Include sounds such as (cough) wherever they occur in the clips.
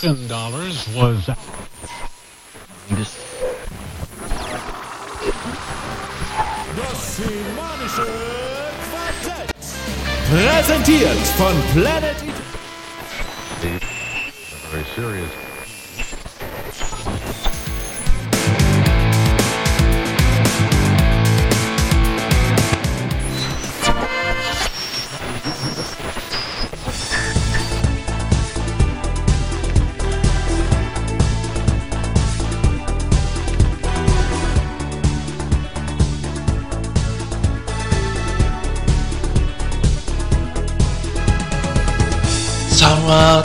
thousand dollars was Das semanische Quartett. Präsentiert von Planet Very serious.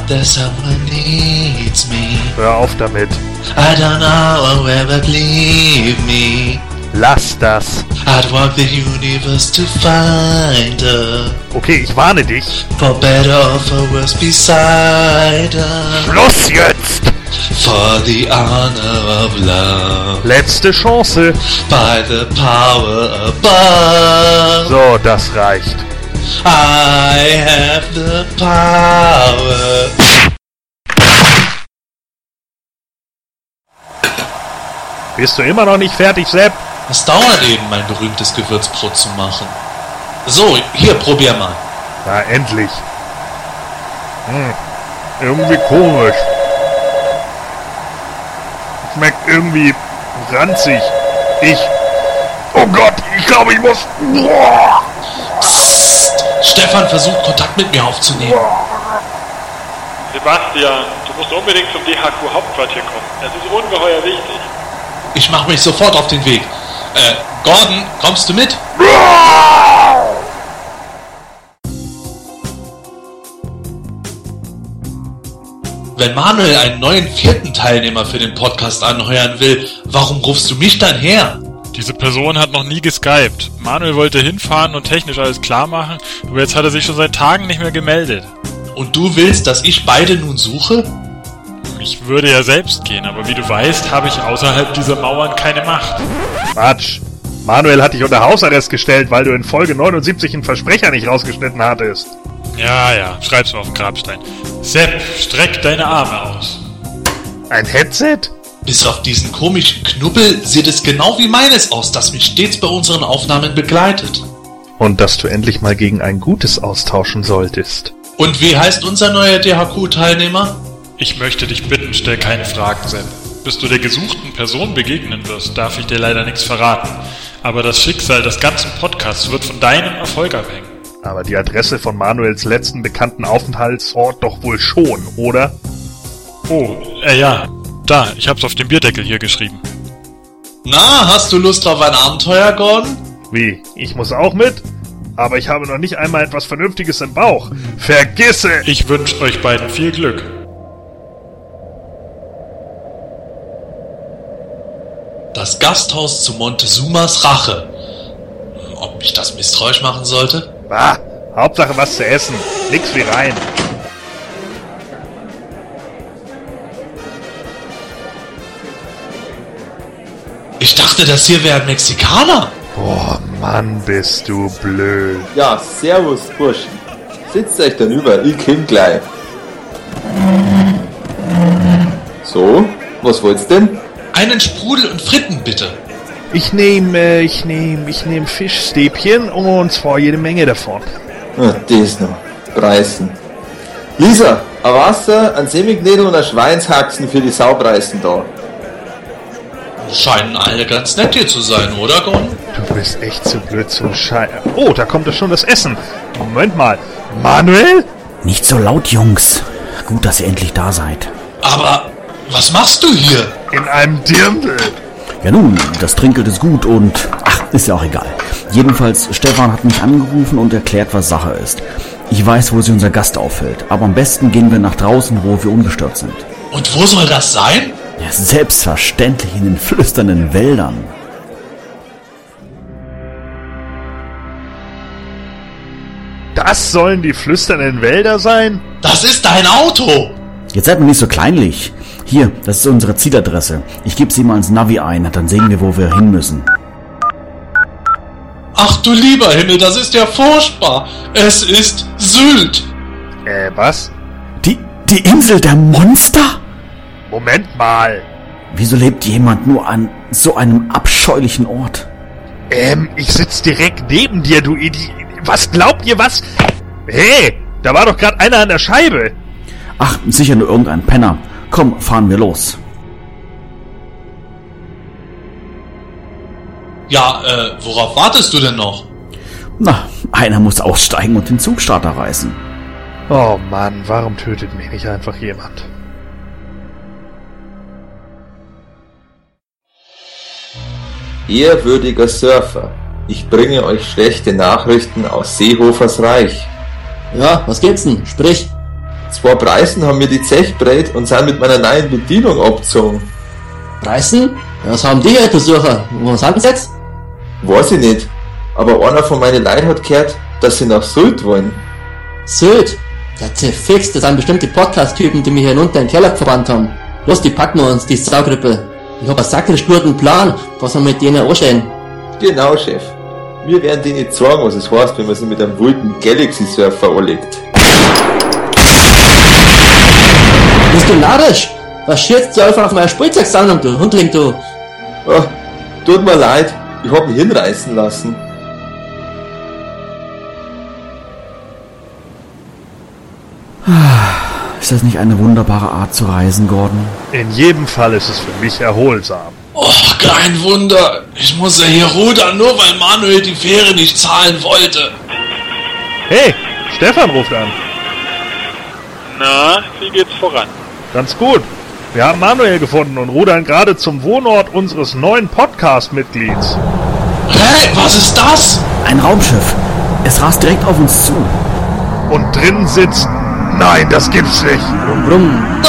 There's someone needs me. Hör auf damit. I don't know where but leave me. Lass das. I'd walk the universe to find her. Okay, ich warne dich. For better or for worse beside her. Schluss jetzt! For the honor of love. Letzte Chance. By the power above. So, das reicht. I have the power. Bist du immer noch nicht fertig, Sepp? Es dauert eben, mein berühmtes Gewürzbrot zu machen. So, hier, probier mal. Na, endlich. Hm, irgendwie komisch. Schmeckt irgendwie ranzig. Ich. Oh Gott, ich glaube, ich muss. Boah. Stefan versucht Kontakt mit mir aufzunehmen. Sebastian, du musst unbedingt zum DHQ Hauptquartier kommen. Es ist ungeheuer wichtig. Ich mache mich sofort auf den Weg. Äh, Gordon, kommst du mit? Wenn Manuel einen neuen vierten Teilnehmer für den Podcast anheuern will, warum rufst du mich dann her? Diese Person hat noch nie geskypt. Manuel wollte hinfahren und technisch alles klar machen, aber jetzt hat er sich schon seit Tagen nicht mehr gemeldet. Und du willst, dass ich beide nun suche? Ich würde ja selbst gehen, aber wie du weißt, habe ich außerhalb dieser Mauern keine Macht. Quatsch. Manuel hat dich unter Hausarrest gestellt, weil du in Folge 79 einen Versprecher nicht rausgeschnitten hattest. Ja, ja, schreib's mir auf den Grabstein. Sepp, streck deine Arme aus. Ein Headset? Bis auf diesen komischen Knubbel sieht es genau wie meines aus, das mich stets bei unseren Aufnahmen begleitet. Und dass du endlich mal gegen ein gutes austauschen solltest. Und wie heißt unser neuer DHQ-Teilnehmer? Ich möchte dich bitten, stell keine Fragen, Sepp. Bis du der gesuchten Person begegnen wirst, darf ich dir leider nichts verraten. Aber das Schicksal des ganzen Podcasts wird von deinem Erfolg abhängen. Aber die Adresse von Manuels letzten bekannten Aufenthaltsort doch wohl schon, oder? Oh, äh ja. Da, ich hab's auf dem Bierdeckel hier geschrieben. Na, hast du Lust auf ein Abenteuer, Gordon? Wie? Ich muss auch mit? Aber ich habe noch nicht einmal etwas Vernünftiges im Bauch. Vergisse! Ich wünsche euch beiden viel Glück. Das Gasthaus zu Montezumas Rache. Ob mich das misstrauisch machen sollte? Bah, Hauptsache was zu essen. Nix wie rein. Ich dachte, das hier wäre ein Mexikaner. Boah, Mann, bist du blöd. Ja, servus, Burschen. Sitzt euch dann über, ich komm gleich. So, was wollt's denn? Einen Sprudel und Fritten, bitte. Ich nehme, äh, ich nehme, ich nehme Fischstäbchen und zwar jede Menge davon. Ah, das noch. Preisen. Lisa, ein Wasser, ein Semiknädel und ein Schweinshaxen für die Saupreisen da. Scheinen alle ganz nett hier zu sein, oder, Gordon? Du bist echt zu blöd zum Schei... Oh, da kommt doch schon das Essen. Moment mal. Manuel? Nicht so laut, Jungs. Gut, dass ihr endlich da seid. Aber was machst du hier? In einem Dirndl. Ja nun, das Trinkgeld ist gut und... Ach, ist ja auch egal. Jedenfalls, Stefan hat mich angerufen und erklärt, was Sache ist. Ich weiß, wo sich unser Gast auffällt, aber am besten gehen wir nach draußen, wo wir ungestört sind. Und wo soll das sein? Ja, selbstverständlich in den flüsternden Wäldern. Das sollen die flüsternden Wälder sein? Das ist dein Auto! Jetzt seid mir nicht so kleinlich. Hier, das ist unsere Zieladresse. Ich gebe sie mal ins Navi ein, dann sehen wir, wo wir hin müssen. Ach du lieber Himmel, das ist ja furchtbar. Es ist Sylt. Äh, was? Die, die Insel der Monster? Moment mal. Wieso lebt jemand nur an so einem abscheulichen Ort? Ähm, ich sitz direkt neben dir, du Idi... Was glaubt ihr, was? Hey, da war doch gerade einer an der Scheibe. Ach, sicher nur irgendein Penner. Komm, fahren wir los. Ja, äh, worauf wartest du denn noch? Na, einer muss aussteigen und den Zugstarter reißen. Oh Mann, warum tötet mich nicht einfach jemand? Ehrwürdiger Surfer, ich bringe euch schlechte Nachrichten aus Seehofers Reich. Ja, was gibt's denn? Sprich. Zwei Preisen haben mir die Zechbreit und sind mit meiner neuen Bedienung abgezogen. Preisen? Was haben die hier, Besucher? Wo sind sie jetzt? Weiß ich nicht, aber einer von meinen Leuten hat gehört, dass sie nach Sylt wollen. Sylt? Ja, zerfixt, das sind bestimmt die Podcast-Typen, die mich hier hinunter in den Keller verbannt haben. Los, die packen wir uns, die Saugrippe. Ich hab einen sackrisch guten Plan, was wir mit denen anstellen. Genau, Chef. Wir werden denen nicht sagen, was es heißt, wenn man sie mit einem wilden Galaxy-Surfer anlegt. Bist du narrisch? Was schürzt du einfach auf meiner Spielzeugsammlung, du Hundling, du? Oh, tut mir leid, ich hab mich hinreißen lassen. Ist das nicht eine wunderbare Art zu reisen, Gordon? In jedem Fall ist es für mich erholsam. Oh, kein Wunder. Ich muss ja hier rudern, nur weil Manuel die Fähre nicht zahlen wollte. Hey, Stefan ruft an. Na, wie geht's voran? Ganz gut. Wir haben Manuel gefunden und rudern gerade zum Wohnort unseres neuen Podcast-Mitglieds. Hey, was ist das? Ein Raumschiff. Es rast direkt auf uns zu. Und drin sitzt... Nein, das gibt's nicht. Brumm.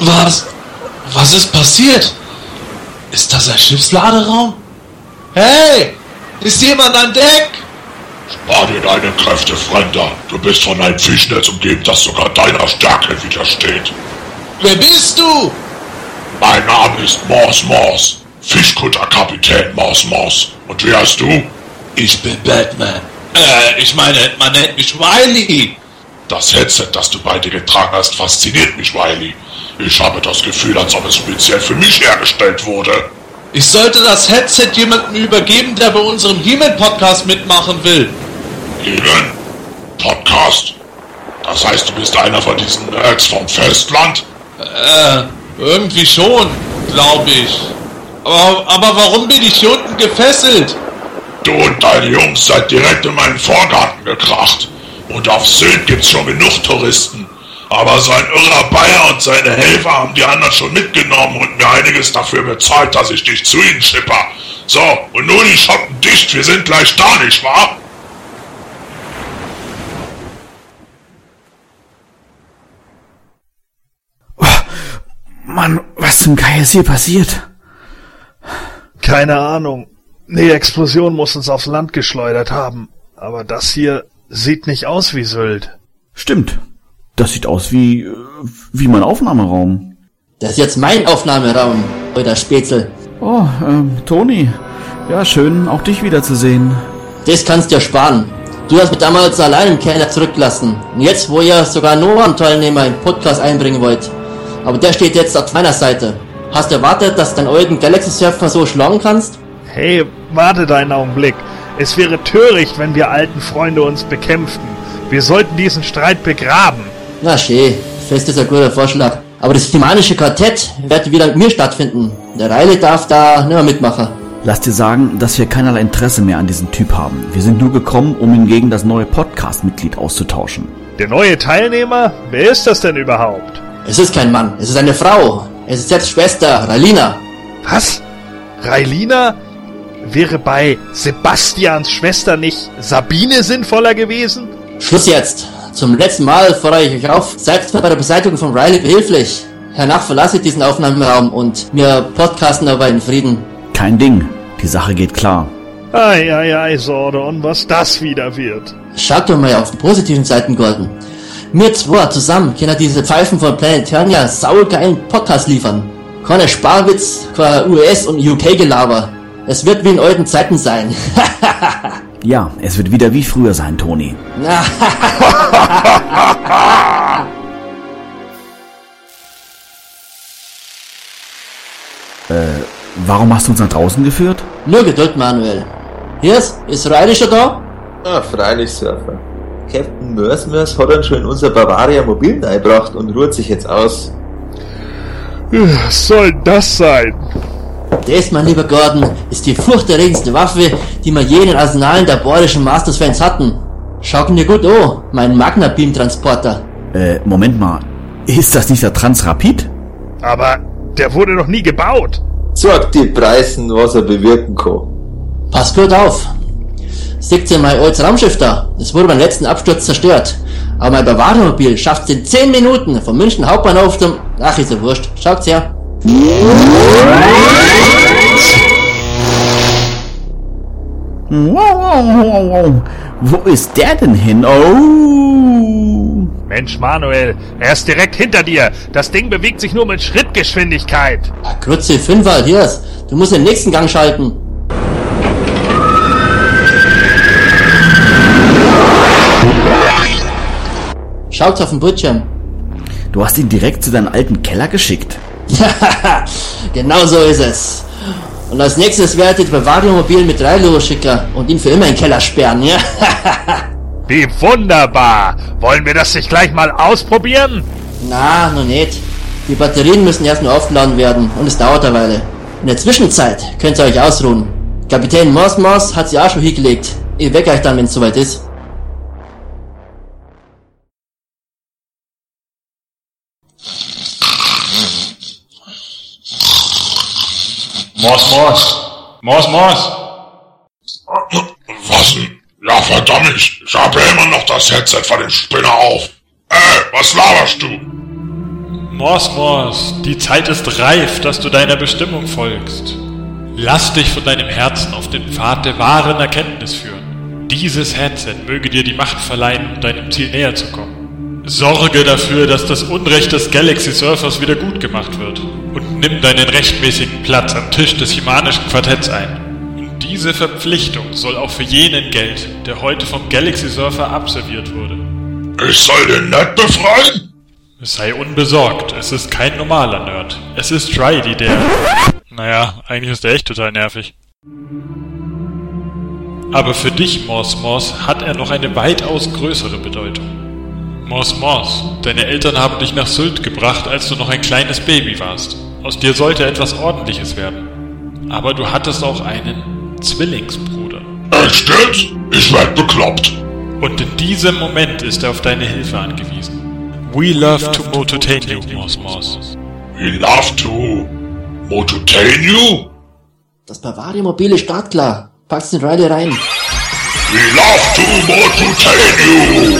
Was? Was ist passiert? Ist das ein Schiffsladeraum? Hey! Ist jemand an Deck? Spar dir deine Kräfte, Fremder. Du bist von einem Fischnetz umgeben, das sogar deiner Stärke widersteht. Wer bist du? Mein Name ist Mors Mors. Fischkutterkapitän Mors Mors. Und wie heißt du? Ich bin Batman. Äh, ich meine, man nennt mich Wiley. Das Headset, das du bei dir getragen hast, fasziniert mich, Wiley. Ich habe das Gefühl, als ob es speziell für mich hergestellt wurde. Ich sollte das Headset jemandem übergeben, der bei unserem He-Man-Podcast mitmachen will. Eben. Podcast. Das heißt, du bist einer von diesen Nerds vom Festland? Äh, irgendwie schon, glaube ich. Aber, aber warum bin ich hier unten gefesselt? Du und deine Jungs seid direkt in meinen Vorgarten gekracht. Und auf Sylt gibt's schon genug Touristen. Aber so ein irrer Bayer und seine Helfer haben die anderen schon mitgenommen und mir einiges dafür bezahlt, dass ich dich zu ihnen schipper. So, und nun die Schotten dicht, wir sind gleich da, nicht wahr? Mann, was zum Geier ist hier passiert? Keine Ahnung. Die Explosion muss uns aufs Land geschleudert haben. Aber das hier sieht nicht aus wie Sylt. Stimmt. Das sieht aus wie, wie mein Aufnahmeraum. Das ist jetzt mein Aufnahmeraum, euer Spätzle. Oh, ähm, Toni. Ja, schön, auch dich wiederzusehen. Das kannst du ja sparen. Du hast mich damals allein im Keller zurückgelassen. Und jetzt, wo ihr sogar noch einen Teilnehmer im Podcast einbringen wollt. Aber der steht jetzt auf meiner Seite. Hast du erwartet, dass du deinen alten Galaxy Surfer so schlagen kannst? Hey, wartet einen Augenblick. Es wäre töricht, wenn wir alten Freunde uns bekämpften. Wir sollten diesen Streit begraben. Na schön, fest ist ein guter Vorschlag. Aber das thematische Quartett wird wieder mit mir stattfinden. Der Reile darf da nicht mehr mitmachen. Lass dir sagen, dass wir keinerlei Interesse mehr an diesem Typ haben. Wir sind nur gekommen, um ihn gegen das neue Podcast-Mitglied auszutauschen. Der neue Teilnehmer? Wer ist das denn überhaupt? Es ist kein Mann, es ist eine Frau. Es ist jetzt Schwester, Railina. Was? Railina? Wäre bei Sebastians Schwester nicht Sabine sinnvoller gewesen? Schluss jetzt. Zum letzten Mal fordere ich euch auf, seid bei der Beseitigung von Riley behilflich. Hernach verlasse ich diesen Aufnahmeraum und wir podcasten aber in Frieden. Kein Ding. Die Sache geht klar. Ei, ei, ei, Sordon, was das wieder wird. Schaut doch mal auf die positiven Seiten, Gordon. Wir zwei zusammen können diese Pfeifen von Planetania saugeilen Podcast liefern. Keine Sparwitz, kein US- und UK-Gelaber. Es wird wie in alten Zeiten sein. (laughs) Ja, es wird wieder wie früher sein, Toni. (laughs) äh, warum hast du uns nach draußen geführt? Nur Geduld, Manuel. Hier ist, ist Riley schon da? Ah, freilich, Surfer. Captain Mörsmörs hat uns schon in unser Bavaria Mobil eingebracht und ruht sich jetzt aus. Was soll das sein? Das, mein lieber Gordon, ist die furchterregendste Waffe, die wir je in den Arsenalen der bohrischen Masters-Fans hatten. Schau dir gut an, mein Magna-Beam-Transporter. Äh, Moment mal. Ist das nicht der Transrapid? Aber der wurde noch nie gebaut. Sagt die Preisen, was er bewirken kann. Pass gut auf. Seht ihr mein altes Raumschiff da? Das wurde beim letzten Absturz zerstört. Aber mein Bavaria-Mobil schafft es in 10 Minuten von München Hauptbahnhof zum... Ach, ist ja wurscht. Schaut's her. Wo ist der denn hin? Oh! Mensch, Manuel, er ist direkt hinter dir. Das Ding bewegt sich nur mit Schrittgeschwindigkeit. Ah, Grütze, Fünfer, hier ist. Du musst den nächsten Gang schalten. Schaut's auf den Bildschirm. Du hast ihn direkt zu deinem alten Keller geschickt. (laughs) genau so ist es. Und als nächstes werde ich Bavaria-Mobil mit Reilo schicken und ihn für immer in den Keller sperren, ja? (laughs) Wie wunderbar. Wollen wir das nicht gleich mal ausprobieren? Na, noch nicht. Die Batterien müssen erst nur aufgeladen werden und es dauert eine Weile. In der Zwischenzeit könnt ihr euch ausruhen. Kapitän Mosmos hat sie auch schon hingelegt. Ich weck euch dann, wenn es soweit ist. Mors, Mors. Mors, Mors. Was denn? Ja, verdammt, ich, ich habe ja immer noch das Headset von dem Spinner auf. Ey, was laberst du? Mors, Mors. Die Zeit ist reif, dass du deiner Bestimmung folgst. Lass dich von deinem Herzen auf den Pfad der wahren Erkenntnis führen. Dieses Headset möge dir die Macht verleihen, um deinem Ziel näher zu kommen. Sorge dafür, dass das Unrecht des Galaxy Surfers wieder gut gemacht wird. Nimm deinen rechtmäßigen Platz am Tisch des humanischen Quartetts ein. Und diese Verpflichtung soll auch für jenen gelten, der heute vom Galaxy Surfer absolviert wurde. Ich soll den Ned befreien? Sei unbesorgt, es ist kein normaler Nerd. Es ist Riley, der... Naja, eigentlich ist der echt total nervig. Aber für dich, Mors Mors, hat er noch eine weitaus größere Bedeutung. Mors Mors, deine Eltern haben dich nach Sylt gebracht, als du noch ein kleines Baby warst. Aus dir sollte etwas Ordentliches werden. Aber du hattest auch einen Zwillingsbruder. Echt jetzt? Ich werd bekloppt. Und in diesem Moment ist er auf deine Hilfe angewiesen. We love to mototain you, Mors Mors. We love to mototain you? Das Bavaria-Mobil ist startklar. Pack's den Riley rein. We love to mototain you?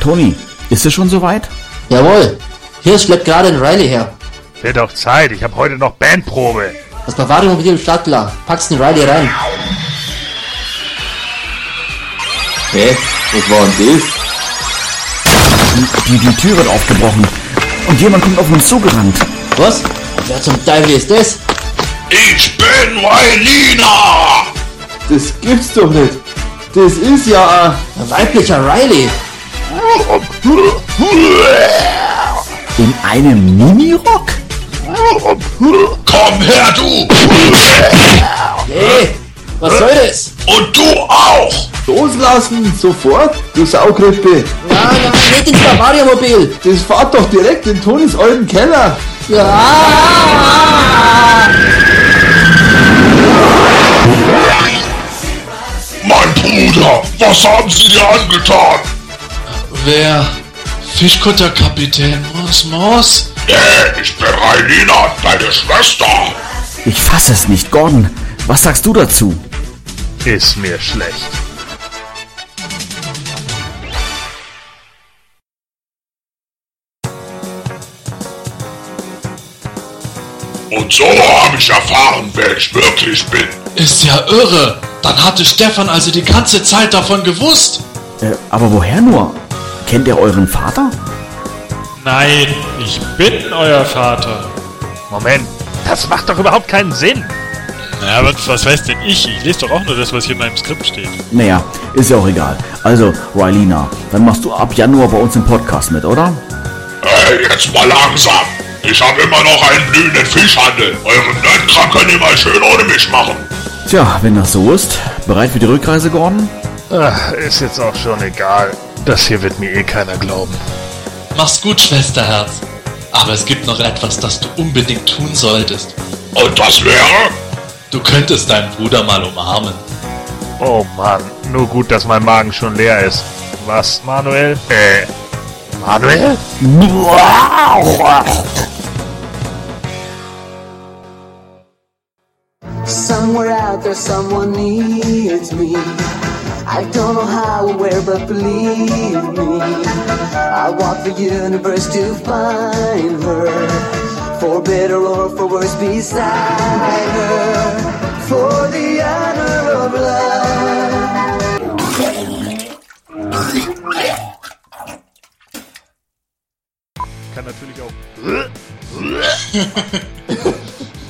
Toni, ist es schon soweit? Jawohl. Hier schleppt gerade ein Riley her. Wird doch Zeit, ich habe heute noch Bandprobe. Das Bavaria-Mobil ist startklar. Pack's den Riley rein. Hä? Was war denn das? Die, die Tür wird aufgebrochen. Und jemand kommt auf uns zugerannt. Was? Wer zum Teufel ist das? Ich bin Wailina! Das gibt's doch nicht. Das ist ja Ein weiblicher Riley. In einem Minirock? Komm her, du! Hey, was soll das? Und du auch! loslassen, sofort, du Saugrippe. Nein, nein, nicht ins Bavaria-Mobil. Das fahrt doch direkt in Tonis alten Keller. Ja. Mein Bruder, was haben sie dir angetan? Wer? Fischkutterkapitän Mors Mors? Nee, ich bin Railina, deine Schwester. Ich fasse es nicht, Gordon. Was sagst du dazu? Ist mir schlecht. Und so habe ich erfahren, wer ich wirklich bin. Ist ja irre. Dann hatte Stefan also die ganze Zeit davon gewusst. Äh, aber woher nur? Kennt ihr euren Vater? Nein, ich bin euer Vater. Moment, das macht doch überhaupt keinen Sinn. Ja, was, was weiß denn ich? Ich lese doch auch nur das, was hier in meinem Skript steht. Naja, ist ja auch egal. Also, Rylina, dann machst du ab Januar bei uns im Podcast mit, oder? Hey, jetzt mal langsam. Ich habe immer noch einen blühenden Fischhandel. Euren Nerdkram könnt ihr mal schön ohne mich machen. Tja, wenn das so ist, bereit für die Rückreise, Gordon? Ach, ist jetzt auch schon egal. Das hier wird mir eh keiner glauben. Mach's gut, Schwesterherz. Aber es gibt noch etwas, das du unbedingt tun solltest. Und das wäre? Du könntest deinen Bruder mal umarmen. Oh Mann, nur gut, dass mein Magen schon leer ist. Was, Manuel? Äh, Manuel? Somewhere out there, someone needs me. I don't know how or where, but believe me, I walk the universe to find her. For better or for worse, beside her. For the honor of love. Kann natürlich auch. (laughs)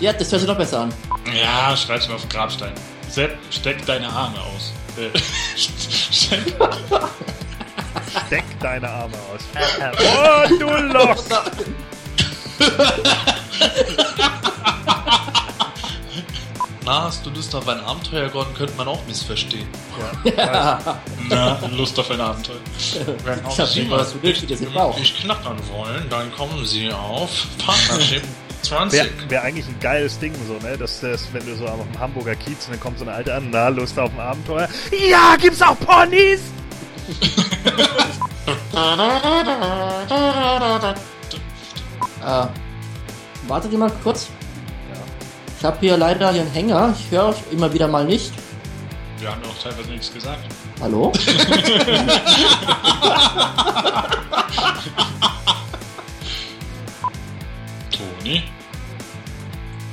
Ja, das hört sich noch besser an. Ja, schreib's mir auf den Grabstein. Sepp, steck deine Arme aus. Äh, (laughs) steck. Deine Arme aus. oh, du Loch! Na, hast du Lust auf ein Abenteuer, Gordon? Könnte man auch missverstehen. Na, Lust auf ein Abenteuer. Wenn Ich hab Sie im Bauch. mich knackern wollen, dann kommen Sie auf Partnership 20. Wäre wär eigentlich ein geiles Ding, so, ne? Dass das, wenn du so am Hamburger Kiez und dann kommt so eine alte an, na, Lust auf ein Abenteuer. Ja, gibt's auch Ponys? (laughs) Äh, wartet ihr mal kurz. Ich habe hier leider hier einen Hänger. Ich höre euch immer wieder mal nicht. Wir haben ja auch teilweise nichts gesagt. Hallo? (laughs) (laughs)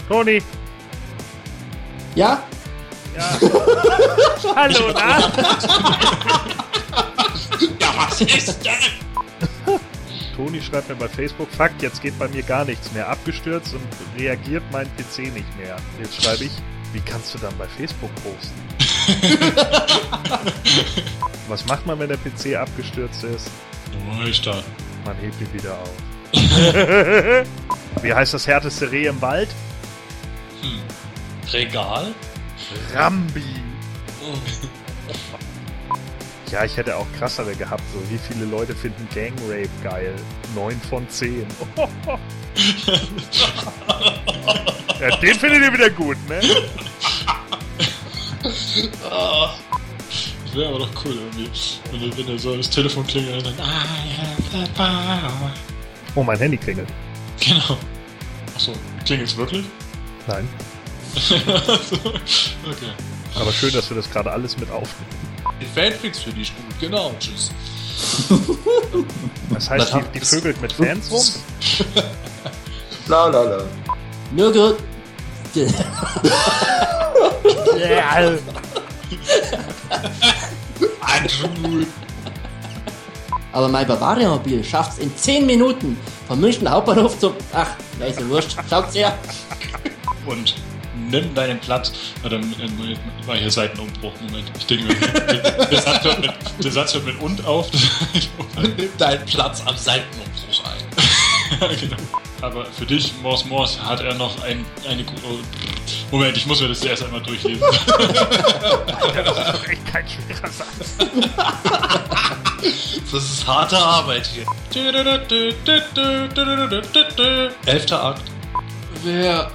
Toni, Ja? ja. (laughs) Hallo, na? Ja, was ist denn? Toni schreibt mir bei Facebook, Fakt, jetzt geht bei mir gar nichts mehr. Abgestürzt und reagiert mein PC nicht mehr. Jetzt schreibe ich, wie kannst du dann bei Facebook posten? (laughs) Was macht man, wenn der PC abgestürzt ist? Da. Man hebt ihn wieder auf. (laughs) wie heißt das härteste Reh im Wald? Regal? Rambi. Ja, ich hätte auch krassere gehabt. So, wie viele Leute finden Gang Rape geil? 9 von 10. (laughs) ja, den findet ihr wieder gut, ne? Das wäre aber doch cool irgendwie. Wenn, wenn so das Telefon klingelt und dann. I have the power. Oh, mein Handy klingelt. Genau. Achso, klingelt's wirklich? Nein. (laughs) okay. Aber schön, dass wir das gerade alles mit aufnehmen. Die Fanfics für dich gut, genau. Tschüss. Das heißt, Das die, die vögelt mit Fans rum? La la la. Nürgel. Ja. Aber mein Bavaria-Mobil schafft es in 10 Minuten vom München Hauptbahnhof zum. Ach, ja, ist ja wurscht. Schaut's her. Und nimm deinen Platz. Warte, äh, war hier Seitenumbruch. Moment. Ich denke mir, der, Satz hört mit, der Satz hört mit und auf. (laughs) Nimm deinen Platz am Seitenumbruch ein. (laughs) Genau. Aber für dich, Mors Mors, hat er noch ein, eine. Oh, Moment, ich muss mir das erst einmal durchlesen. (laughs) Das ist doch echt kein schwerer Satz. Das ist harte Arbeit hier. Elfter Akt. Wer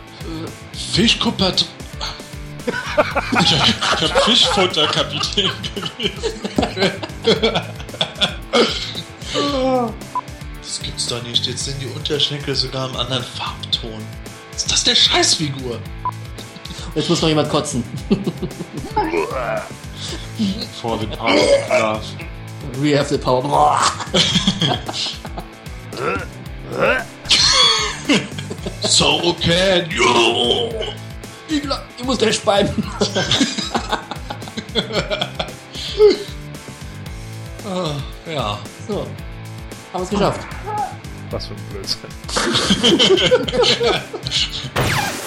Fischkuppert. Ich hab, Fischfutterkapitän gelesen. Das gibt's doch nicht. Jetzt sind die Unterschenkel sogar im anderen Farbton. Ist das der Scheißfigur? Jetzt muss noch jemand kotzen. For the power of love. We have the power. (laughs) So can you. Ich, glaub, ich muss gleich speien. (laughs) Ja. So. Haben wir es geschafft. Was für ein Blödsinn. (laughs)